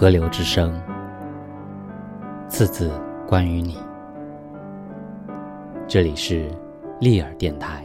河流之声，次次关于你。这里是利尔电台。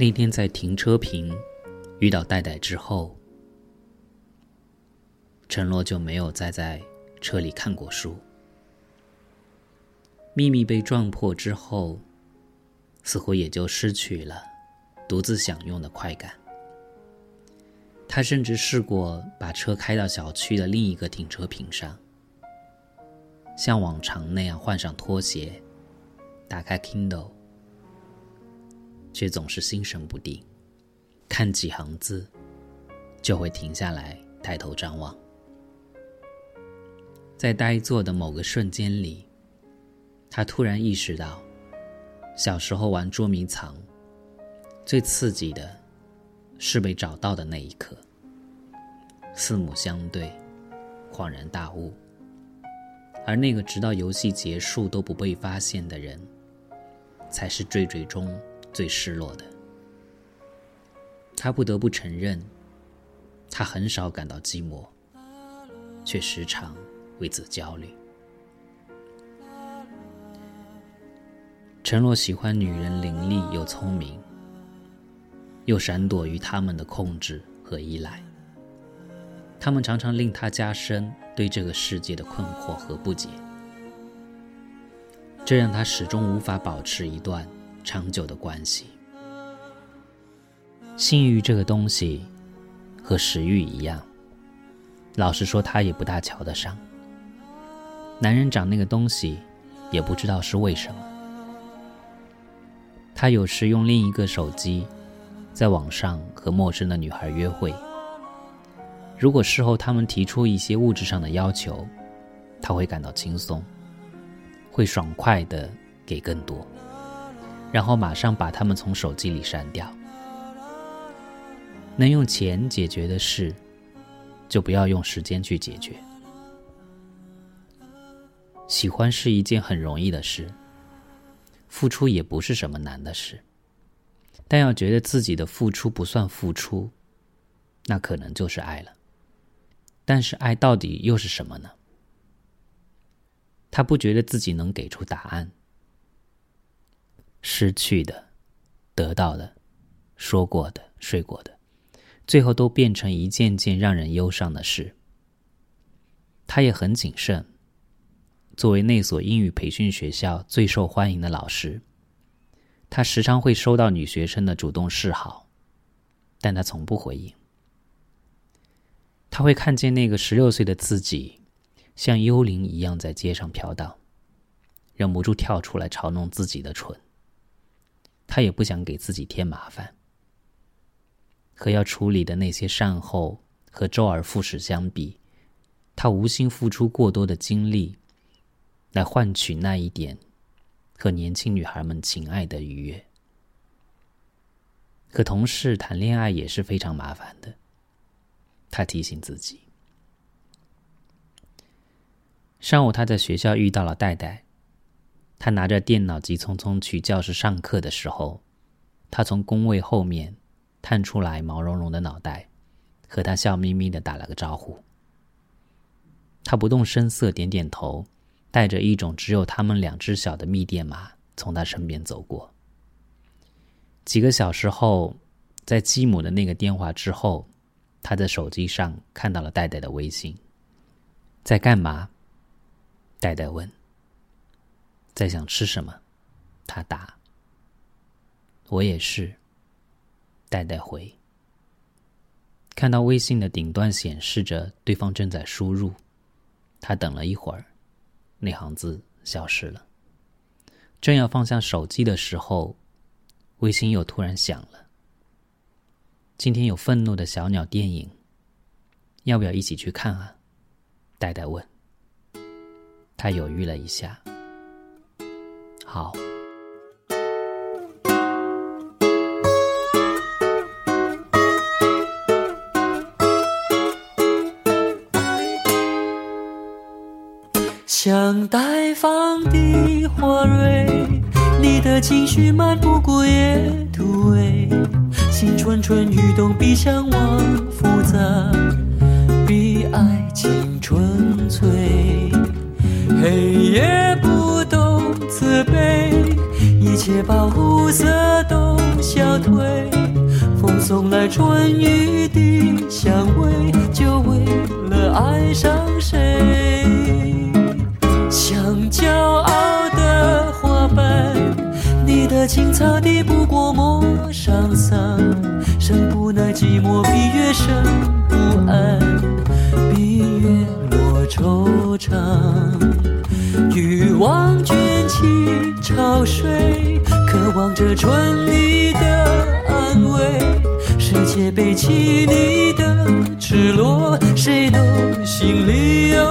那天在停车坪遇到戴戴之后，陈洛就没有再在车里看过书。秘密被撞破之后，似乎也就失去了独自享用的快感。他甚至试过把车开到小区的另一个停车坪上，像往常那样换上拖鞋，打开 Kindle。却总是心神不定，看几行字，就会停下来抬头张望。在呆坐的某个瞬间里，他突然意识到，小时候玩捉迷藏，最刺激的是被找到的那一刻。四目相对，恍然大悟，而那个直到游戏结束都不被发现的人，才是最最终。最失落的，他不得不承认，他很少感到寂寞，却时常为此焦虑。陈洛喜欢女人伶俐又聪明，又闪躲于他们的控制和依赖。他们常常令他加深对这个世界的困惑和不解，这让他始终无法保持一段。长久的关系，性欲这个东西和食欲一样，老实说，他也不大瞧得上。男人长那个东西，也不知道是为什么。他有时用另一个手机，在网上和陌生的女孩约会。如果事后他们提出一些物质上的要求，他会感到轻松，会爽快的给更多。然后马上把他们从手机里删掉。能用钱解决的事，就不要用时间去解决。喜欢是一件很容易的事，付出也不是什么难的事。但要觉得自己的付出不算付出，那可能就是爱了。但是爱到底又是什么呢？他不觉得自己能给出答案。失去的、得到的、说过的、睡过的，最后都变成一件件让人忧伤的事。他也很谨慎。作为那所英语培训学校最受欢迎的老师，他时常会收到女学生的主动示好，但他从不回应。他会看见那个十六岁的自己，像幽灵一样在街上飘荡，忍不住跳出来嘲弄自己的蠢。他也不想给自己添麻烦，和要处理的那些善后和周而复始相比，他无心付出过多的精力，来换取那一点和年轻女孩们情爱的愉悦。和同事谈恋爱也是非常麻烦的，他提醒自己。上午他在学校遇到了戴戴。他拿着电脑急匆匆去教室上课的时候，他从工位后面探出来毛茸茸的脑袋，和他笑眯眯的打了个招呼。他不动声色点点头，带着一种只有他们两只小的密电码从他身边走过。几个小时后，在基姆的那个电话之后，他在手机上看到了戴戴的微信。在干嘛？戴戴问。在想吃什么？他答。我也是。戴戴回。看到微信的顶端显示着对方正在输入，他等了一会儿，那行字消失了。正要放下手机的时候，微信又突然响了。今天有愤怒的小鸟电影，要不要一起去看啊？戴戴问。他犹豫了一下，好。像待放的花蕊，你的情绪漫不过夜土味，心蠢蠢欲动比向往复杂，比爱情纯粹。黑夜不慈悲，一切保护色都消退，风送来春雨的香味，就为了爱上谁。像骄傲的花瓣，你的青草地不过陌上桑，生不耐寂寞，比月生不安，比月落惆怅。欲望卷起潮水，渴望着春泥的安慰。世界背弃你的赤裸，谁都心里有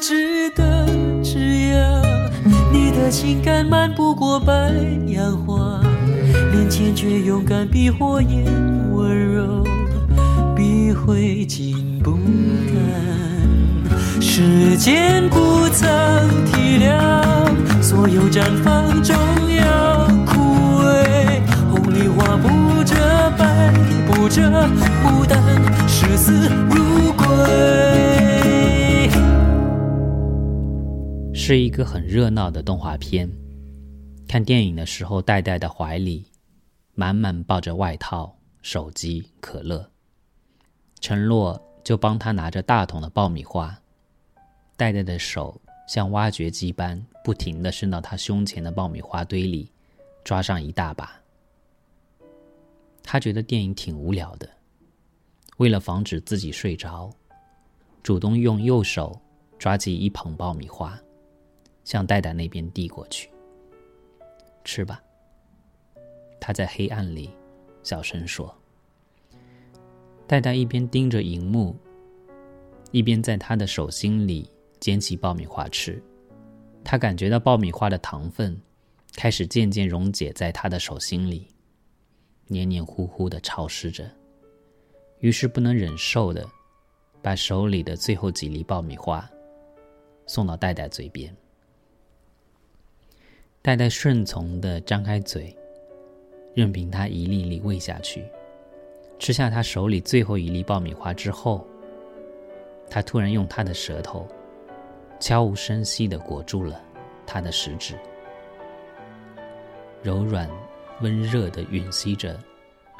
枝的枝桠，你的情感漫不过白杨花，连坚决勇敢比火焰温柔，比灰烬不干。时间不曾体谅，所有绽放终要枯萎。红梨花不折，白不折，孤单，视死如归。是一个很热闹的动画片。看电影的时候，戴戴的怀里。满满抱着外套、手机、可乐，陈洛就帮他拿着大桶的爆米花，戴戴的手像挖掘机般不停的伸到他胸前的爆米花堆里，抓上一大把。他觉得电影挺无聊的，为了防止自己睡着，主动用右手抓起一捧爆米花，向戴戴那边递过去，吃吧。他在黑暗里小声说：“戴戴一边盯着荧幕，一边在他的手心里捡起爆米花吃。他感觉到爆米花的糖分开始渐渐溶解在他的手心里，黏黏糊糊的潮湿着。于是不能忍受的，把手里的最后几粒爆米花送到戴戴嘴边。代代顺从的张开嘴。”任凭他一粒粒喂下去，吃下他手里最后一粒爆米花之后，他突然用他的舌头悄无声息地裹住了他的食指，柔软、温热地吮吸着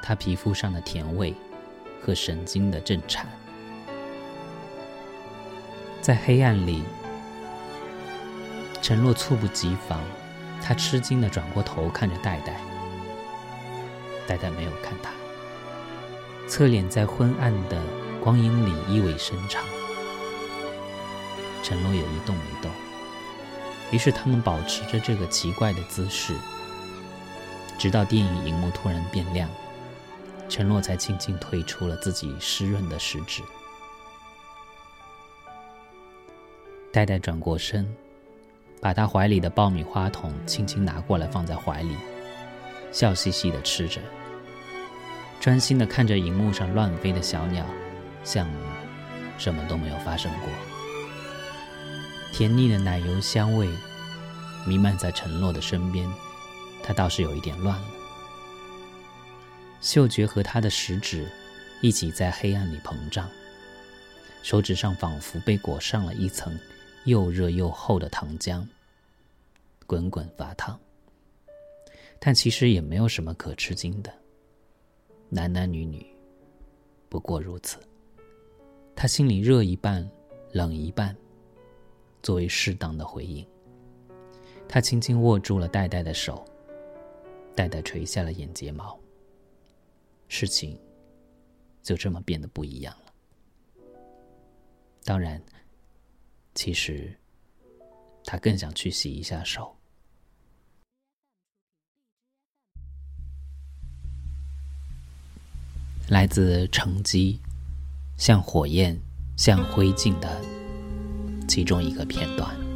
他皮肤上的甜味和神经的震颤。在黑暗里，陈洛猝不及防，他吃惊地转过头看着戴戴。戴戴没有看他，侧脸在昏暗的光影里意味深长。陈洛也一动没动。于是他们保持着这个奇怪的姿势，直到电影荧幕突然变亮，陈洛才轻轻退出了自己湿润的食指。戴戴转过身，把他怀里的爆米花桶轻轻拿过来放在怀里，笑嘻嘻的吃着。专心的看着荧幕上乱飞的小鸟，像什么都没有发生过。甜腻的奶油香味弥漫在陈洛的身边，他倒是有一点乱了。嗅觉和他的食指一起在黑暗里膨胀，手指上仿佛被裹上了一层又热又厚的糖浆，滚滚发烫。但其实也没有什么可吃惊的。男男女女，不过如此。他心里热一半，冷一半，作为适当的回应。他轻轻握住了戴戴的手，戴戴垂下了眼睫毛。事情就这么变得不一样了。当然，其实他更想去洗一下手。来自乘机，像火焰，像灰烬的其中一个片段。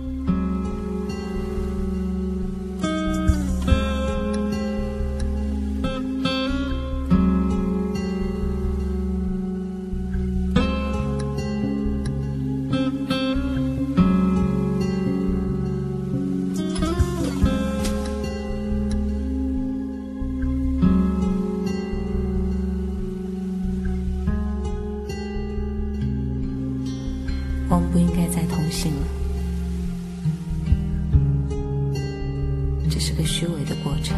我们不应该再通信了，这是个虚伪的过程。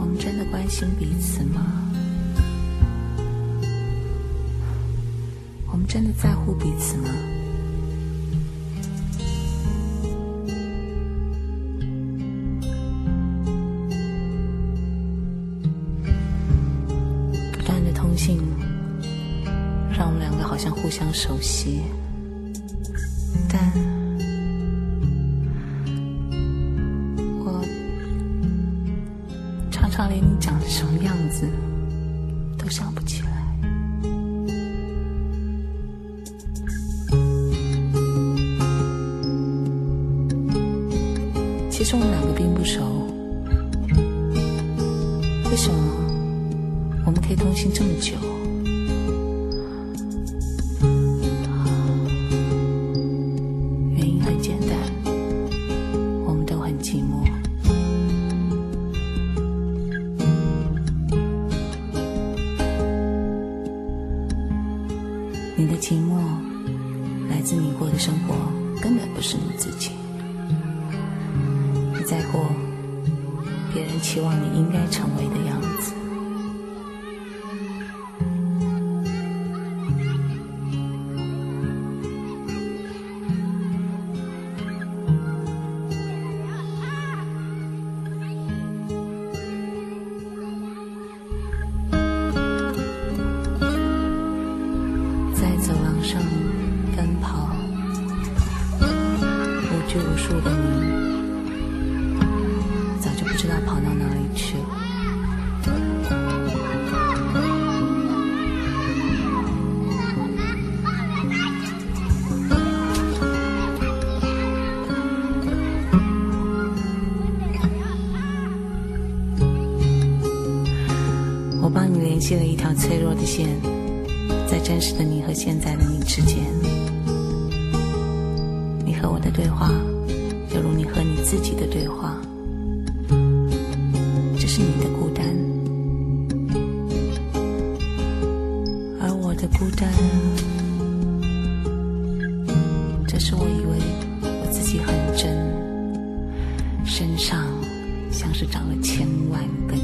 我们真的关心彼此吗？我们真的在乎彼此吗？断的通信。让我们两个好像互相熟悉，但我常常连你长什么样子都想不起来。其实我们两个并不熟，为什么可以通信这么久？原因很简单，我们都很寂寞你的寂寞来自你过的生活根本不是你自己，你在过别人期望你应该成为的样子。帮你联系了一条脆弱的线在真实的你和现在的你之间。你和我的对话犹如你和你自己的对话这是你的孤单。而我的孤单则是我以为我自己很真身上像是长了千万根